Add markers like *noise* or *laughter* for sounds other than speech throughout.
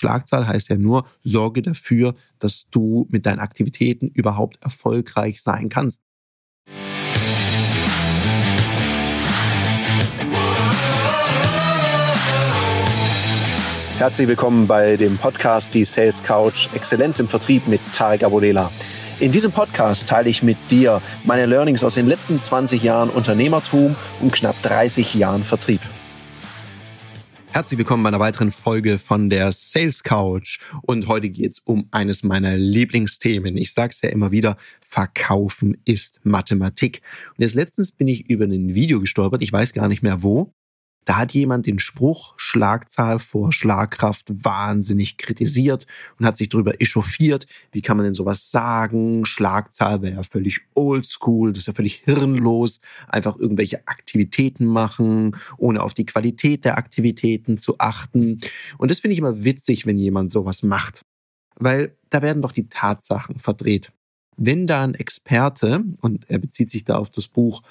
Schlagzahl heißt ja nur, sorge dafür, dass du mit deinen Aktivitäten überhaupt erfolgreich sein kannst. Herzlich willkommen bei dem Podcast Die Sales Couch Exzellenz im Vertrieb mit Tarek Abodela. In diesem Podcast teile ich mit dir meine Learnings aus den letzten 20 Jahren Unternehmertum und knapp 30 Jahren Vertrieb. Herzlich willkommen bei einer weiteren Folge von der Sales Couch. Und heute geht es um eines meiner Lieblingsthemen. Ich sage es ja immer wieder, Verkaufen ist Mathematik. Und jetzt letztens bin ich über ein Video gestolpert, ich weiß gar nicht mehr wo. Da hat jemand den Spruch Schlagzahl vor Schlagkraft wahnsinnig kritisiert und hat sich darüber echauffiert. Wie kann man denn sowas sagen? Schlagzahl wäre ja völlig oldschool, das ist ja völlig hirnlos. Einfach irgendwelche Aktivitäten machen, ohne auf die Qualität der Aktivitäten zu achten. Und das finde ich immer witzig, wenn jemand sowas macht. Weil da werden doch die Tatsachen verdreht. Wenn da ein Experte, und er bezieht sich da auf das Buch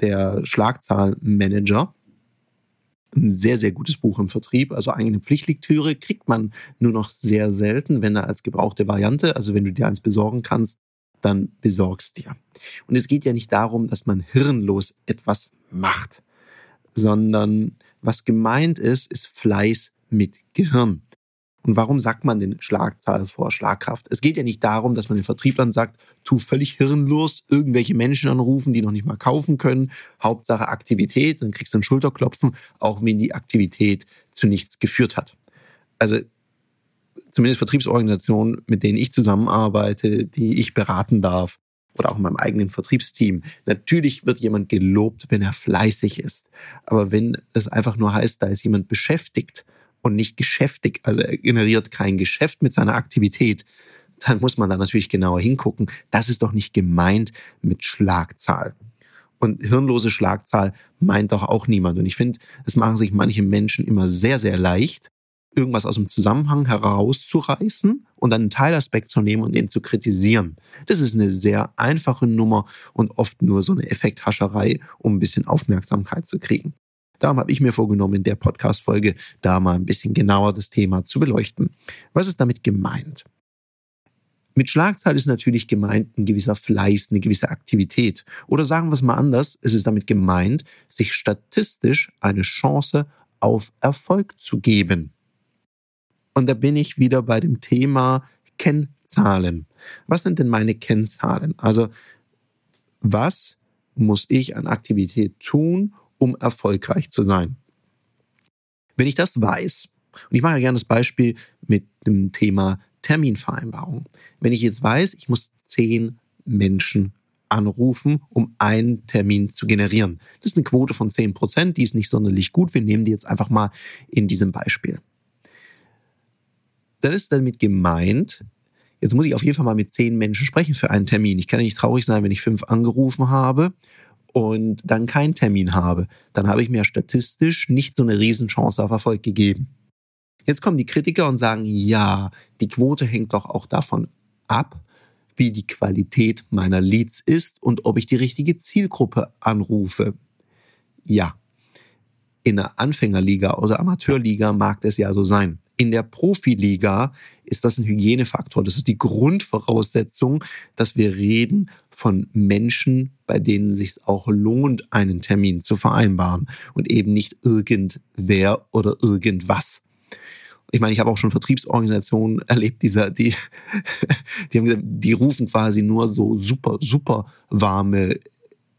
der Schlagzahlmanager, ein sehr, sehr gutes Buch im Vertrieb. Also eigentlich eine Pflichtlektüre kriegt man nur noch sehr selten, wenn er als gebrauchte Variante, also wenn du dir eins besorgen kannst, dann besorgst dir. Und es geht ja nicht darum, dass man hirnlos etwas macht, sondern was gemeint ist, ist Fleiß mit Gehirn. Und warum sagt man den Schlagzahl vor Schlagkraft? Es geht ja nicht darum, dass man den Vertrieblern sagt, tu völlig hirnlos irgendwelche Menschen anrufen, die noch nicht mal kaufen können. Hauptsache Aktivität, dann kriegst du einen Schulterklopfen, auch wenn die Aktivität zu nichts geführt hat. Also zumindest Vertriebsorganisationen, mit denen ich zusammenarbeite, die ich beraten darf, oder auch in meinem eigenen Vertriebsteam. Natürlich wird jemand gelobt, wenn er fleißig ist. Aber wenn es einfach nur heißt, da ist jemand beschäftigt, und nicht geschäftig, also er generiert kein Geschäft mit seiner Aktivität, dann muss man da natürlich genauer hingucken. Das ist doch nicht gemeint mit Schlagzahl. Und hirnlose Schlagzahl meint doch auch niemand. Und ich finde, es machen sich manche Menschen immer sehr, sehr leicht, irgendwas aus dem Zusammenhang herauszureißen und dann einen Teilaspekt zu nehmen und den zu kritisieren. Das ist eine sehr einfache Nummer und oft nur so eine Effekthascherei, um ein bisschen Aufmerksamkeit zu kriegen. Darum habe ich mir vorgenommen, in der Podcast-Folge da mal ein bisschen genauer das Thema zu beleuchten. Was ist damit gemeint? Mit Schlagzahl ist natürlich gemeint ein gewisser Fleiß, eine gewisse Aktivität. Oder sagen wir es mal anders, es ist damit gemeint, sich statistisch eine Chance auf Erfolg zu geben. Und da bin ich wieder bei dem Thema Kennzahlen. Was sind denn meine Kennzahlen? Also was muss ich an Aktivität tun, um erfolgreich zu sein. Wenn ich das weiß, und ich mache ja gerne das Beispiel mit dem Thema Terminvereinbarung. Wenn ich jetzt weiß, ich muss zehn Menschen anrufen, um einen Termin zu generieren. Das ist eine Quote von zehn Prozent, die ist nicht sonderlich gut. Wir nehmen die jetzt einfach mal in diesem Beispiel. Dann ist damit gemeint, jetzt muss ich auf jeden Fall mal mit zehn Menschen sprechen für einen Termin. Ich kann ja nicht traurig sein, wenn ich fünf angerufen habe und dann keinen Termin habe, dann habe ich mir statistisch nicht so eine Riesenchance auf Erfolg gegeben. Jetzt kommen die Kritiker und sagen, ja, die Quote hängt doch auch davon ab, wie die Qualität meiner Leads ist und ob ich die richtige Zielgruppe anrufe. Ja, in der Anfängerliga oder Amateurliga mag das ja so sein. In der Profiliga ist das ein Hygienefaktor. Das ist die Grundvoraussetzung, dass wir reden von Menschen, bei denen es sich auch lohnt, einen Termin zu vereinbaren und eben nicht irgendwer oder irgendwas. Ich meine, ich habe auch schon Vertriebsorganisationen erlebt, dieser, die, *laughs* die haben gesagt, die rufen quasi nur so super, super warme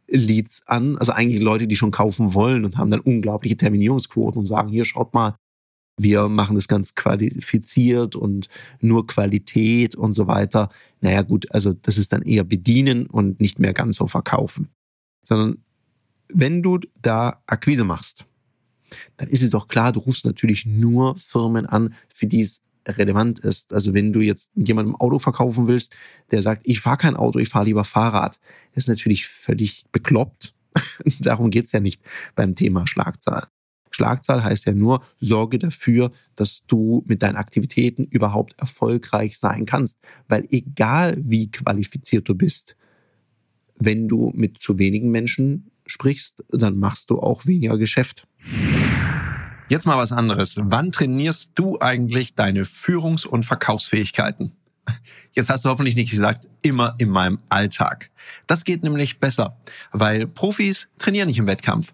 Leads an, also eigentlich Leute, die schon kaufen wollen und haben dann unglaubliche Terminierungsquoten und sagen, hier schaut mal, wir machen das ganz qualifiziert und nur Qualität und so weiter. Naja gut, also das ist dann eher bedienen und nicht mehr ganz so verkaufen. Sondern wenn du da Akquise machst, dann ist es doch klar, du rufst natürlich nur Firmen an, für die es relevant ist. Also wenn du jetzt jemandem Auto verkaufen willst, der sagt, ich fahre kein Auto, ich fahre lieber Fahrrad, ist natürlich völlig bekloppt. *laughs* Darum geht's ja nicht beim Thema Schlagzahl. Schlagzahl heißt ja nur, sorge dafür, dass du mit deinen Aktivitäten überhaupt erfolgreich sein kannst. Weil egal wie qualifiziert du bist, wenn du mit zu wenigen Menschen sprichst, dann machst du auch weniger Geschäft. Jetzt mal was anderes. Wann trainierst du eigentlich deine Führungs- und Verkaufsfähigkeiten? Jetzt hast du hoffentlich nicht gesagt, immer in meinem Alltag. Das geht nämlich besser, weil Profis trainieren nicht im Wettkampf.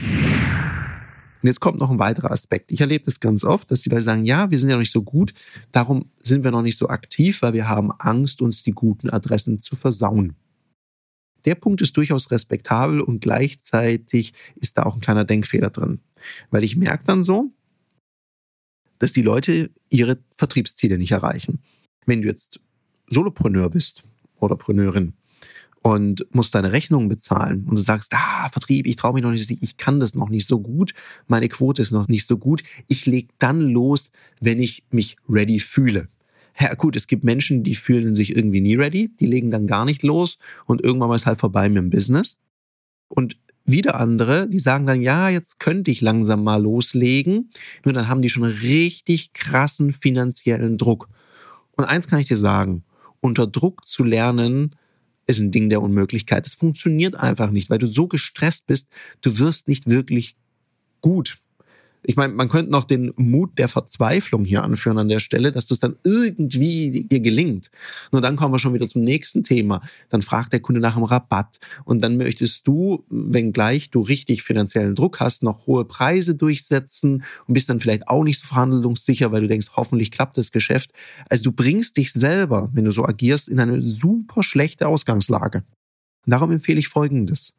Und jetzt kommt noch ein weiterer Aspekt. Ich erlebe das ganz oft, dass die Leute sagen, ja, wir sind ja noch nicht so gut, darum sind wir noch nicht so aktiv, weil wir haben Angst, uns die guten Adressen zu versauen. Der Punkt ist durchaus respektabel und gleichzeitig ist da auch ein kleiner Denkfehler drin. Weil ich merke dann so, dass die Leute ihre Vertriebsziele nicht erreichen. Wenn du jetzt Solopreneur bist oder Preneurin und musst deine Rechnungen bezahlen und du sagst, ah, Vertrieb, ich traue mich noch nicht, ich kann das noch nicht so gut, meine Quote ist noch nicht so gut, ich leg dann los, wenn ich mich ready fühle. Ja gut, es gibt Menschen, die fühlen sich irgendwie nie ready, die legen dann gar nicht los und irgendwann mal ist halt vorbei mit dem Business. Und wieder andere, die sagen dann, ja, jetzt könnte ich langsam mal loslegen. Nur dann haben die schon richtig krassen finanziellen Druck. Und eins kann ich dir sagen, unter Druck zu lernen, ist ein Ding der Unmöglichkeit. Es funktioniert einfach nicht, weil du so gestresst bist, du wirst nicht wirklich gut ich meine, man könnte noch den Mut der Verzweiflung hier anführen an der Stelle, dass das dann irgendwie dir gelingt. Nur dann kommen wir schon wieder zum nächsten Thema. Dann fragt der Kunde nach einem Rabatt und dann möchtest du, wenngleich du richtig finanziellen Druck hast, noch hohe Preise durchsetzen und bist dann vielleicht auch nicht so verhandlungssicher, weil du denkst, hoffentlich klappt das Geschäft. Also du bringst dich selber, wenn du so agierst, in eine super schlechte Ausgangslage. Und darum empfehle ich Folgendes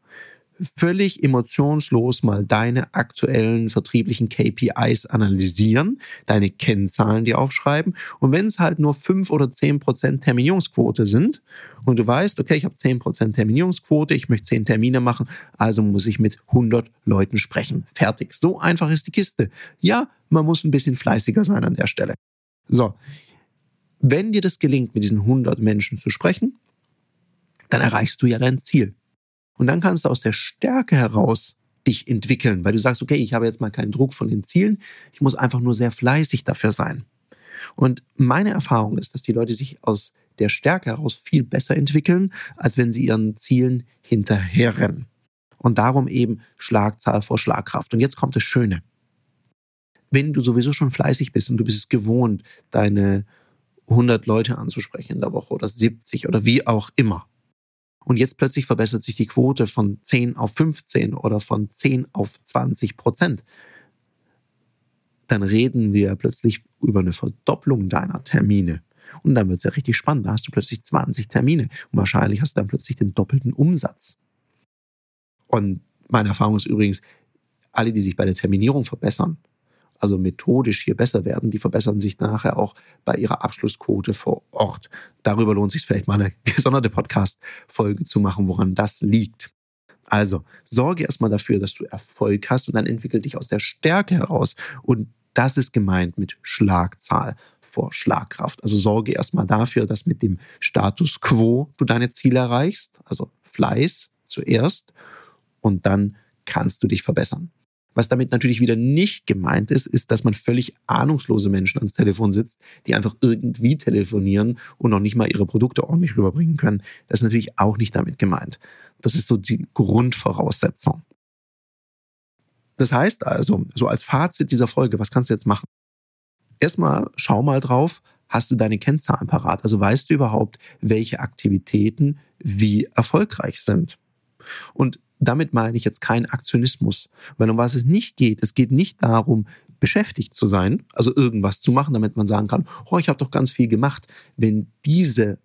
völlig emotionslos mal deine aktuellen vertrieblichen KPIs analysieren, deine Kennzahlen dir aufschreiben und wenn es halt nur fünf oder zehn Prozent Terminierungsquote sind und du weißt, okay, ich habe zehn Prozent Terminierungsquote, ich möchte zehn Termine machen, also muss ich mit 100 Leuten sprechen. Fertig. So einfach ist die Kiste. Ja, man muss ein bisschen fleißiger sein an der Stelle. So. Wenn dir das gelingt, mit diesen 100 Menschen zu sprechen, dann erreichst du ja dein Ziel. Und dann kannst du aus der Stärke heraus dich entwickeln, weil du sagst, okay, ich habe jetzt mal keinen Druck von den Zielen, ich muss einfach nur sehr fleißig dafür sein. Und meine Erfahrung ist, dass die Leute sich aus der Stärke heraus viel besser entwickeln, als wenn sie ihren Zielen hinterherrennen. Und darum eben Schlagzahl vor Schlagkraft. Und jetzt kommt das Schöne. Wenn du sowieso schon fleißig bist und du bist es gewohnt, deine 100 Leute anzusprechen in der Woche oder 70 oder wie auch immer, und jetzt plötzlich verbessert sich die Quote von 10 auf 15 oder von 10 auf 20 Prozent. Dann reden wir plötzlich über eine Verdopplung deiner Termine. Und dann wird es ja richtig spannend. Da hast du plötzlich 20 Termine und wahrscheinlich hast du dann plötzlich den doppelten Umsatz. Und meine Erfahrung ist übrigens, alle, die sich bei der Terminierung verbessern, also methodisch hier besser werden, die verbessern sich nachher auch bei ihrer Abschlussquote vor Ort. Darüber lohnt sich vielleicht mal eine *laughs* gesonderte Podcast-Folge zu machen, woran das liegt. Also sorge erstmal dafür, dass du Erfolg hast und dann entwickel dich aus der Stärke heraus. Und das ist gemeint mit Schlagzahl vor Schlagkraft. Also sorge erstmal dafür, dass mit dem Status quo du deine Ziele erreichst, also Fleiß zuerst und dann kannst du dich verbessern. Was damit natürlich wieder nicht gemeint ist, ist, dass man völlig ahnungslose Menschen ans Telefon sitzt, die einfach irgendwie telefonieren und noch nicht mal ihre Produkte ordentlich rüberbringen können. Das ist natürlich auch nicht damit gemeint. Das ist so die Grundvoraussetzung. Das heißt also, so als Fazit dieser Folge, was kannst du jetzt machen? Erstmal schau mal drauf, hast du deine Kennzahlen parat? Also weißt du überhaupt, welche Aktivitäten wie erfolgreich sind? Und damit meine ich jetzt keinen Aktionismus, weil um was es nicht geht, es geht nicht darum, beschäftigt zu sein, also irgendwas zu machen, damit man sagen kann, oh, ich habe doch ganz viel gemacht. Wenn diese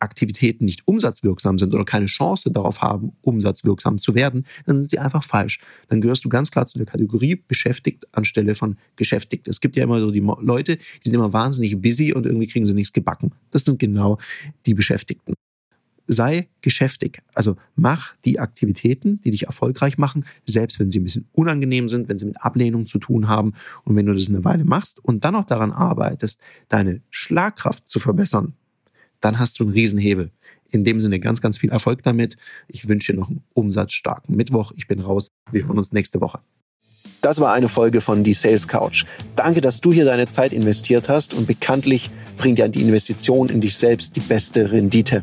Aktivitäten nicht umsatzwirksam sind oder keine Chance darauf haben, umsatzwirksam zu werden, dann sind sie einfach falsch. Dann gehörst du ganz klar zu der Kategorie beschäftigt anstelle von geschäftigt. Es gibt ja immer so die Leute, die sind immer wahnsinnig busy und irgendwie kriegen sie nichts gebacken. Das sind genau die Beschäftigten sei geschäftig. Also mach die Aktivitäten, die dich erfolgreich machen, selbst wenn sie ein bisschen unangenehm sind, wenn sie mit Ablehnung zu tun haben. Und wenn du das eine Weile machst und dann auch daran arbeitest, deine Schlagkraft zu verbessern, dann hast du einen Riesenhebel. In dem Sinne ganz, ganz viel Erfolg damit. Ich wünsche dir noch einen umsatzstarken Mittwoch. Ich bin raus. Wir hören uns nächste Woche. Das war eine Folge von Die Sales Couch. Danke, dass du hier deine Zeit investiert hast und bekanntlich bringt ja die Investition in dich selbst die beste Rendite.